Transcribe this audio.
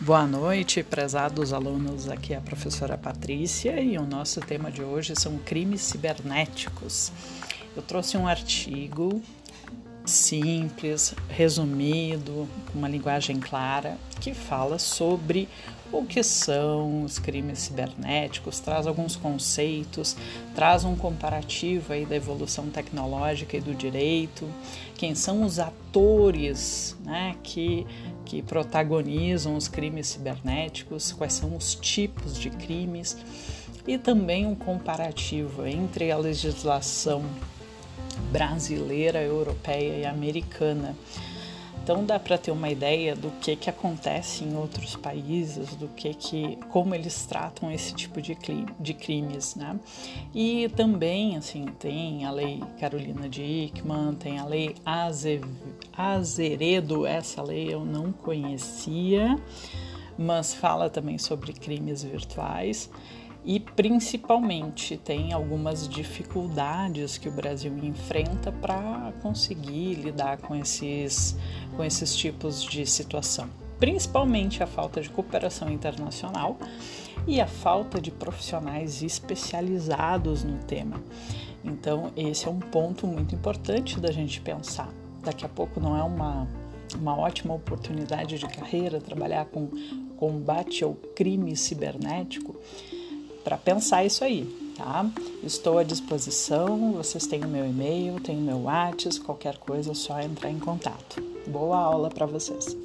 Boa noite, prezados alunos. Aqui é a professora Patrícia e o nosso tema de hoje são crimes cibernéticos. Eu trouxe um artigo simples, resumido, com uma linguagem clara, que fala sobre o que são os crimes cibernéticos, traz alguns conceitos, traz um comparativo aí da evolução tecnológica e do direito, quem são os atores né, que, que protagonizam os crimes cibernéticos, quais são os tipos de crimes e também um comparativo entre a legislação brasileira, europeia e americana. Então dá para ter uma ideia do que que acontece em outros países, do que que como eles tratam esse tipo de, de crimes, né? E também assim tem a lei Carolina Dickmann, tem a lei Azeredo, essa lei eu não conhecia, mas fala também sobre crimes virtuais e principalmente tem algumas dificuldades que o Brasil enfrenta para conseguir lidar com esses, com esses tipos de situação. Principalmente a falta de cooperação internacional e a falta de profissionais especializados no tema. Então, esse é um ponto muito importante da gente pensar. Daqui a pouco não é uma, uma ótima oportunidade de carreira trabalhar com combate ao crime cibernético para pensar isso aí, tá? Estou à disposição, vocês têm o meu e-mail, têm o meu WhatsApp, qualquer coisa é só entrar em contato. Boa aula para vocês.